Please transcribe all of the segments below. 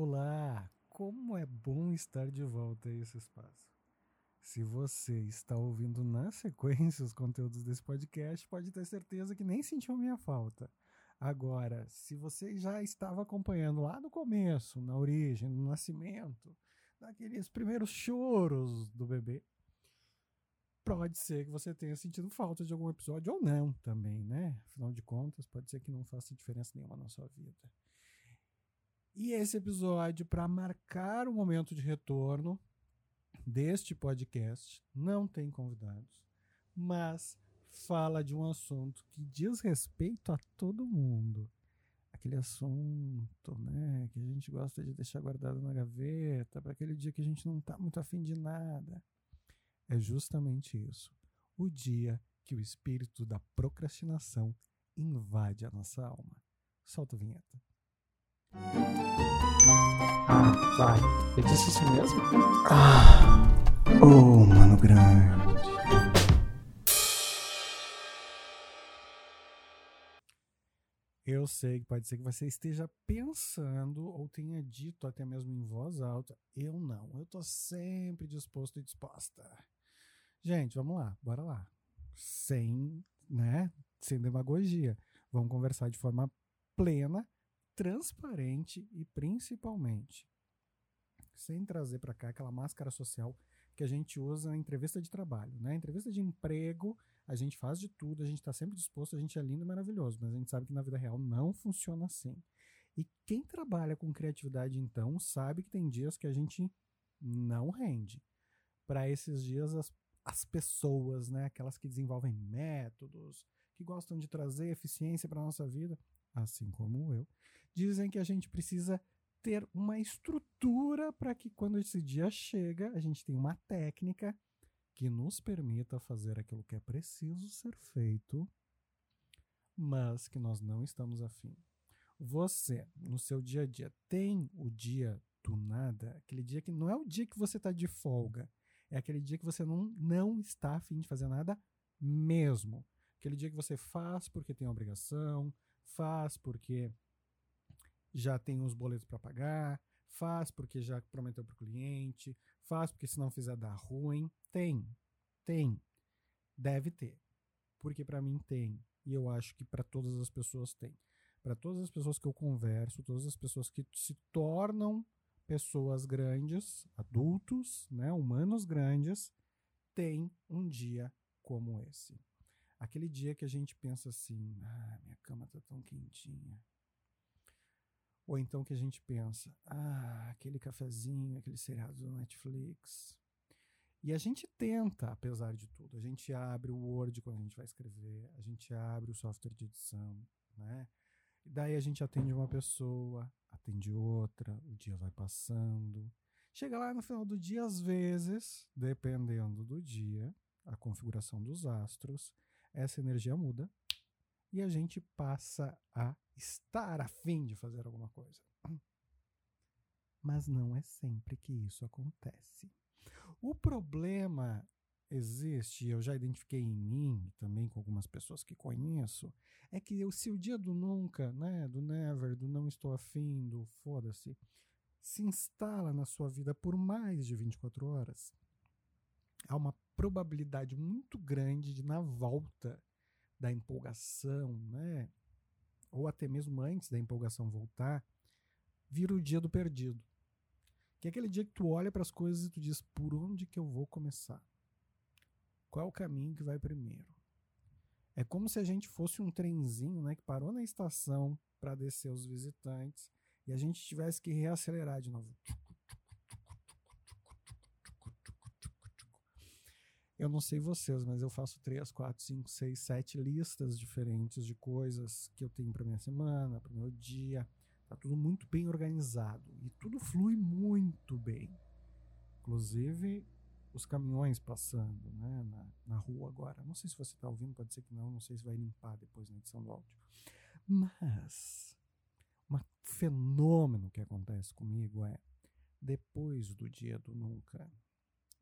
Olá! Como é bom estar de volta a esse espaço. Se você está ouvindo na sequência os conteúdos desse podcast, pode ter certeza que nem sentiu minha falta. Agora, se você já estava acompanhando lá no começo, na origem, no nascimento, naqueles primeiros choros do bebê, pode ser que você tenha sentido falta de algum episódio ou não também, né? Afinal de contas, pode ser que não faça diferença nenhuma na sua vida. E esse episódio, para marcar o momento de retorno deste podcast, não tem convidados, mas fala de um assunto que diz respeito a todo mundo. Aquele assunto, né, que a gente gosta de deixar guardado na gaveta, para aquele dia que a gente não está muito afim de nada. É justamente isso. O dia que o espírito da procrastinação invade a nossa alma. Solta a vinheta. Ah, vai. Eu disse isso mesmo? Ah, oh, mano grande. Eu sei que pode ser que você esteja pensando ou tenha dito até mesmo em voz alta. Eu não. Eu tô sempre disposto e disposta. Gente, vamos lá, bora lá. Sem, né, sem demagogia. Vamos conversar de forma plena transparente e principalmente sem trazer para cá aquela máscara social que a gente usa na entrevista de trabalho, né? Entrevista de emprego, a gente faz de tudo, a gente está sempre disposto, a gente é lindo e maravilhoso, mas a gente sabe que na vida real não funciona assim. E quem trabalha com criatividade, então, sabe que tem dias que a gente não rende. Para esses dias, as, as pessoas, né, aquelas que desenvolvem métodos, que gostam de trazer eficiência para nossa vida, assim como eu, dizem que a gente precisa ter uma estrutura para que quando esse dia chega, a gente tenha uma técnica que nos permita fazer aquilo que é preciso ser feito, mas que nós não estamos afim. Você, no seu dia a dia, tem o dia do nada, aquele dia que não é o dia que você está de folga, é aquele dia que você não, não está afim de fazer nada mesmo. Aquele dia que você faz porque tem obrigação, faz porque já tem uns boletos para pagar, faz porque já prometeu para o cliente, faz porque se não fizer dar ruim. Tem, tem, deve ter. Porque para mim tem, e eu acho que para todas as pessoas tem. Para todas as pessoas que eu converso, todas as pessoas que se tornam pessoas grandes, adultos, né, humanos grandes, tem um dia como esse. Aquele dia que a gente pensa assim: ah, minha cama tá tão quentinha. Ou então que a gente pensa: ah, aquele cafezinho, aquele seriado do Netflix. E a gente tenta, apesar de tudo. A gente abre o Word quando a gente vai escrever, a gente abre o software de edição, né? E daí a gente atende uma pessoa, atende outra, o dia vai passando. Chega lá no final do dia, às vezes, dependendo do dia, a configuração dos astros, essa energia muda e a gente passa a estar afim de fazer alguma coisa. Mas não é sempre que isso acontece. O problema existe, eu já identifiquei em mim, também com algumas pessoas que conheço, é que eu, se o dia do nunca, né, do never, do não estou afim, do foda-se, se instala na sua vida por mais de 24 horas, há uma probabilidade muito grande de, na volta da empolgação, né? Ou até mesmo antes da empolgação voltar, vir o dia do perdido. Que é aquele dia que tu olha para as coisas e tu diz: por onde que eu vou começar? Qual é o caminho que vai primeiro? É como se a gente fosse um trenzinho, né, que parou na estação para descer os visitantes e a gente tivesse que reacelerar de novo. Eu não sei vocês, mas eu faço três, quatro, cinco, seis, sete listas diferentes de coisas que eu tenho para minha semana, para meu dia. Tá tudo muito bem organizado e tudo flui muito bem. Inclusive os caminhões passando né, na, na rua agora. Não sei se você está ouvindo, pode ser que não, não sei se vai limpar depois na edição do áudio. Mas um fenômeno que acontece comigo é depois do dia do nunca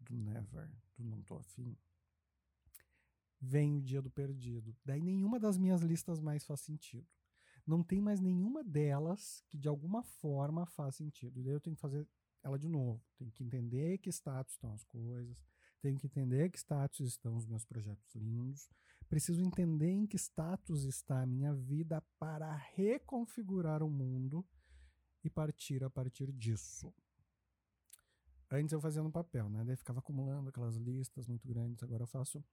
do never, do não tô afim, vem o dia do perdido. Daí nenhuma das minhas listas mais faz sentido. não tem mais nenhuma delas que de alguma forma faz sentido. E daí eu tenho que fazer ela de novo. Tenho que entender que status estão as coisas, tenho que entender que status estão os meus projetos lindos, preciso entender em que status está a minha vida para reconfigurar o mundo e partir a partir disso. Antes eu fazia no papel, né? Daí ficava acumulando aquelas listas muito grandes. Agora eu faço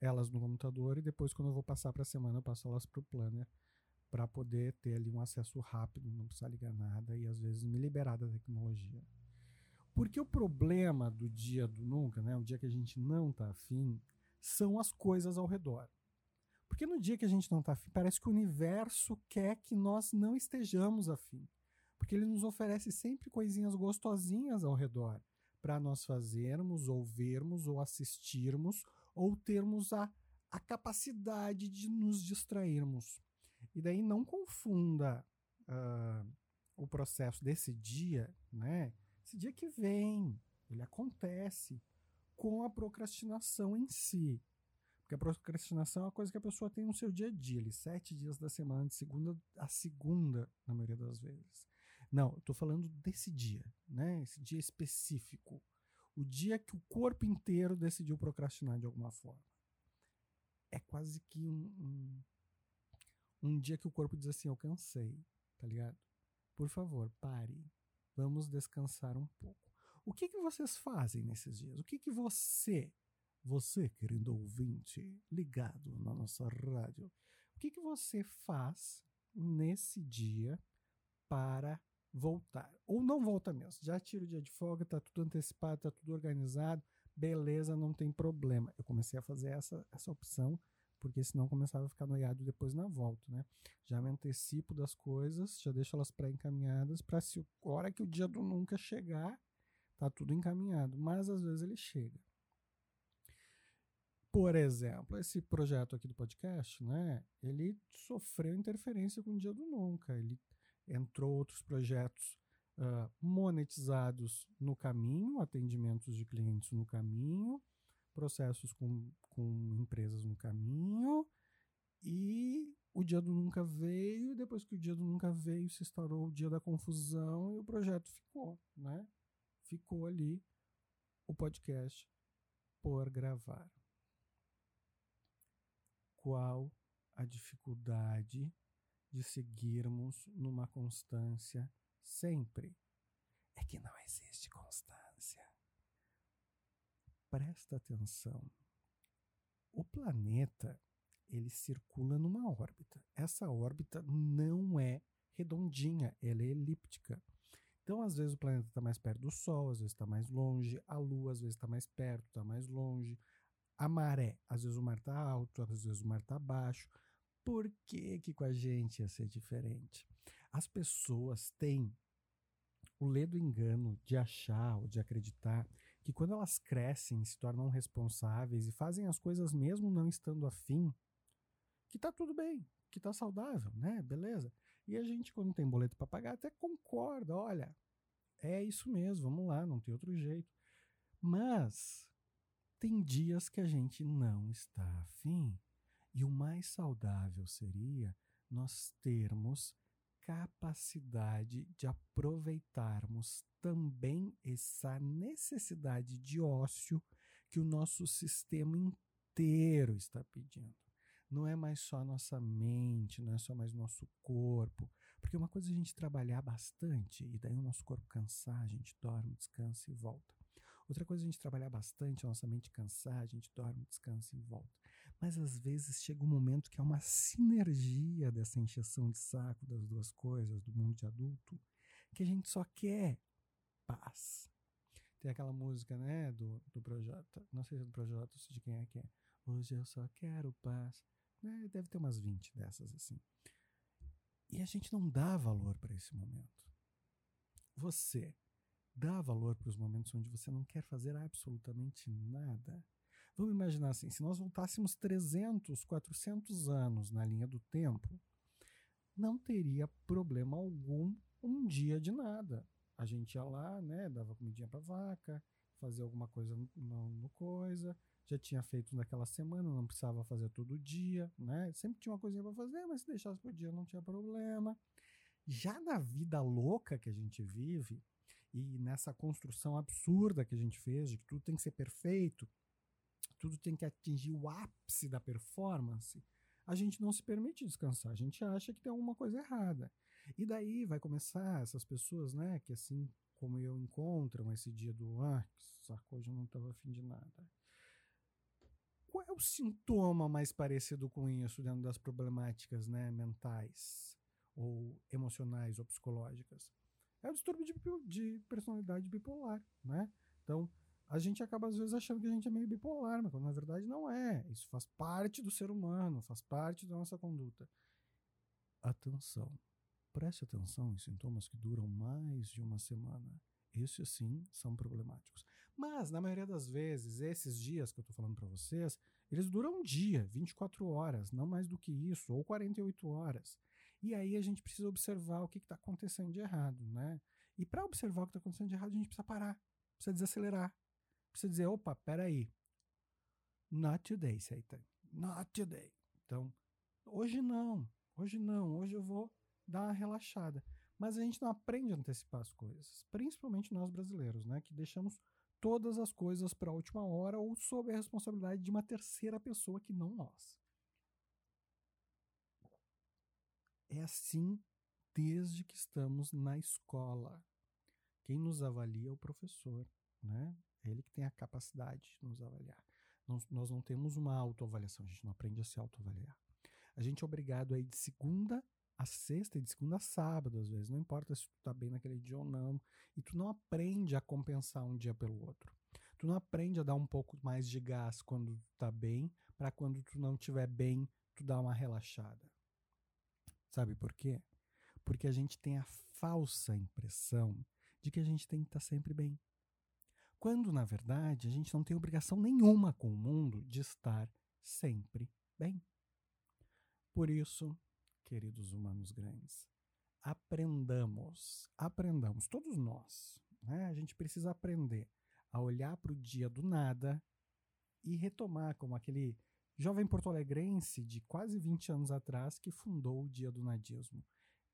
elas no computador e depois, quando eu vou passar para a semana, eu passo elas para o planner para poder ter ali um acesso rápido, não precisar ligar nada e às vezes me liberar da tecnologia. Porque o problema do dia do nunca, né, o dia que a gente não está afim, são as coisas ao redor. Porque no dia que a gente não está afim, parece que o universo quer que nós não estejamos afim. Porque ele nos oferece sempre coisinhas gostosinhas ao redor para nós fazermos, ou vermos, ou assistirmos, ou termos a, a capacidade de nos distrairmos. E daí não confunda uh, o processo desse dia, né? Esse dia que vem, ele acontece com a procrastinação em si. Porque a procrastinação é uma coisa que a pessoa tem no seu dia a dia, ali, sete dias da semana, de segunda a segunda, na maioria das vezes. Não, eu estou falando desse dia, né? Esse dia específico. O dia que o corpo inteiro decidiu procrastinar de alguma forma. É quase que um, um um dia que o corpo diz assim: Eu cansei, tá ligado? Por favor, pare. Vamos descansar um pouco. O que, que vocês fazem nesses dias? O que, que você, você, querido ouvinte, ligado na nossa rádio, o que, que você faz nesse dia para voltar? Ou não volta mesmo? Já tira o dia de folga, tá tudo antecipado, tá tudo organizado, beleza, não tem problema. Eu comecei a fazer essa, essa opção porque senão começava a ficar noiado depois na volta, né? Já me antecipo das coisas, já deixo elas pré-encaminhadas para se hora que o dia do nunca chegar, tá tudo encaminhado, mas às vezes ele chega. Por exemplo, esse projeto aqui do podcast, né? Ele sofreu interferência com o dia do nunca, ele entrou outros projetos uh, monetizados no caminho, atendimentos de clientes no caminho, processos com, com empresas no caminho e o dia do nunca veio, e depois que o dia do nunca veio, se instaurou o dia da confusão e o projeto ficou, né? Ficou ali o podcast por gravar. Qual a dificuldade de seguirmos numa constância sempre? É que não existe constância presta atenção. O planeta ele circula numa órbita. Essa órbita não é redondinha, ela é elíptica. Então, às vezes, o planeta está mais perto do Sol, às vezes está mais longe, a Lua, às vezes, está mais perto, está mais longe. A maré, às vezes o mar está alto, às vezes o mar está baixo. Por que, que com a gente ia ser diferente? As pessoas têm o ledo engano de achar ou de acreditar que quando elas crescem, se tornam responsáveis e fazem as coisas mesmo não estando afim, que tá tudo bem, que tá saudável, né? Beleza. E a gente, quando tem boleto para pagar, até concorda, olha, é isso mesmo, vamos lá, não tem outro jeito. Mas tem dias que a gente não está afim. E o mais saudável seria nós termos capacidade de aproveitarmos também essa necessidade de ócio que o nosso sistema inteiro está pedindo. Não é mais só nossa mente, não é só mais nosso corpo. Porque uma coisa é a gente trabalhar bastante e daí o nosso corpo cansar, a gente dorme, descansa e volta. Outra coisa é a gente trabalhar bastante, a nossa mente cansar, a gente dorme, descansa e volta. Mas às vezes chega um momento que é uma sinergia dessa encheção de saco das duas coisas, do mundo de adulto, que a gente só quer paz. Tem aquela música, né, do, do Projota, não sei se é do Projota ou de quem é que é. Hoje eu só quero paz. Né, deve ter umas 20 dessas assim. E a gente não dá valor para esse momento. Você dá valor para os momentos onde você não quer fazer absolutamente nada. Vamos imaginar assim: se nós voltássemos 300, 400 anos na linha do tempo, não teria problema algum um dia de nada. A gente ia lá, né, dava comidinha para vaca, fazer alguma coisa no, no coisa, já tinha feito naquela semana, não precisava fazer todo dia, né? Sempre tinha uma coisinha para fazer, mas se deixasse por dia não tinha problema. Já na vida louca que a gente vive e nessa construção absurda que a gente fez de que tudo tem que ser perfeito, tudo tem que atingir o ápice da performance, a gente não se permite descansar, a gente acha que tem alguma coisa errada. E daí vai começar essas pessoas, né, que assim como eu encontram esse dia do ah, que saco, hoje eu não estava afim de nada. Qual é o sintoma mais parecido com isso dentro das problemáticas né, mentais, ou emocionais, ou psicológicas? É o distúrbio de, de personalidade bipolar, né? Então, a gente acaba às vezes achando que a gente é meio bipolar, mas na verdade não é. Isso faz parte do ser humano, faz parte da nossa conduta. Atenção. Preste atenção em sintomas que duram mais de uma semana. Esses sim são problemáticos. Mas, na maioria das vezes, esses dias que eu estou falando para vocês, eles duram um dia, 24 horas, não mais do que isso, ou 48 horas. E aí a gente precisa observar o que está acontecendo de errado, né? E para observar o que está acontecendo de errado, a gente precisa parar, precisa desacelerar, precisa dizer, opa, peraí, not today, Satan, not today. Então, hoje não, hoje não, hoje eu vou dar uma relaxada. Mas a gente não aprende a antecipar as coisas, principalmente nós brasileiros, né? Que deixamos todas as coisas para a última hora ou sob a responsabilidade de uma terceira pessoa que não nós. É assim desde que estamos na escola. Quem nos avalia é o professor, né? É ele que tem a capacidade de nos avaliar. Nós, nós não temos uma autoavaliação, a gente não aprende a se autoavaliar. A gente é obrigado aí de segunda a sexta e de segunda a sábado, às vezes. Não importa se tu tá bem naquele dia ou não. E tu não aprende a compensar um dia pelo outro. Tu não aprende a dar um pouco mais de gás quando tu tá bem, para quando tu não estiver bem, tu dá uma relaxada. Sabe por quê? Porque a gente tem a falsa impressão de que a gente tem que estar tá sempre bem. Quando, na verdade, a gente não tem obrigação nenhuma com o mundo de estar sempre bem. Por isso, queridos humanos grandes. Aprendamos, aprendamos, todos nós. Né? A gente precisa aprender a olhar para o dia do nada e retomar como aquele jovem porto-alegrense de quase 20 anos atrás que fundou o Dia do Nadismo.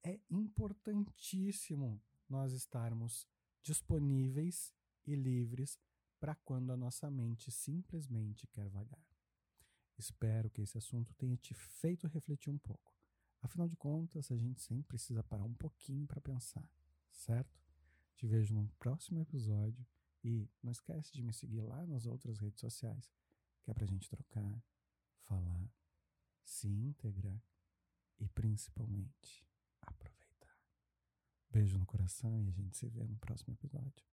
É importantíssimo nós estarmos disponíveis e livres para quando a nossa mente simplesmente quer vagar. Espero que esse assunto tenha te feito refletir um pouco. Afinal de contas, a gente sempre precisa parar um pouquinho para pensar, certo? Te vejo no próximo episódio e não esquece de me seguir lá nas outras redes sociais, que é pra gente trocar, falar, se integrar e principalmente aproveitar. Beijo no coração e a gente se vê no próximo episódio.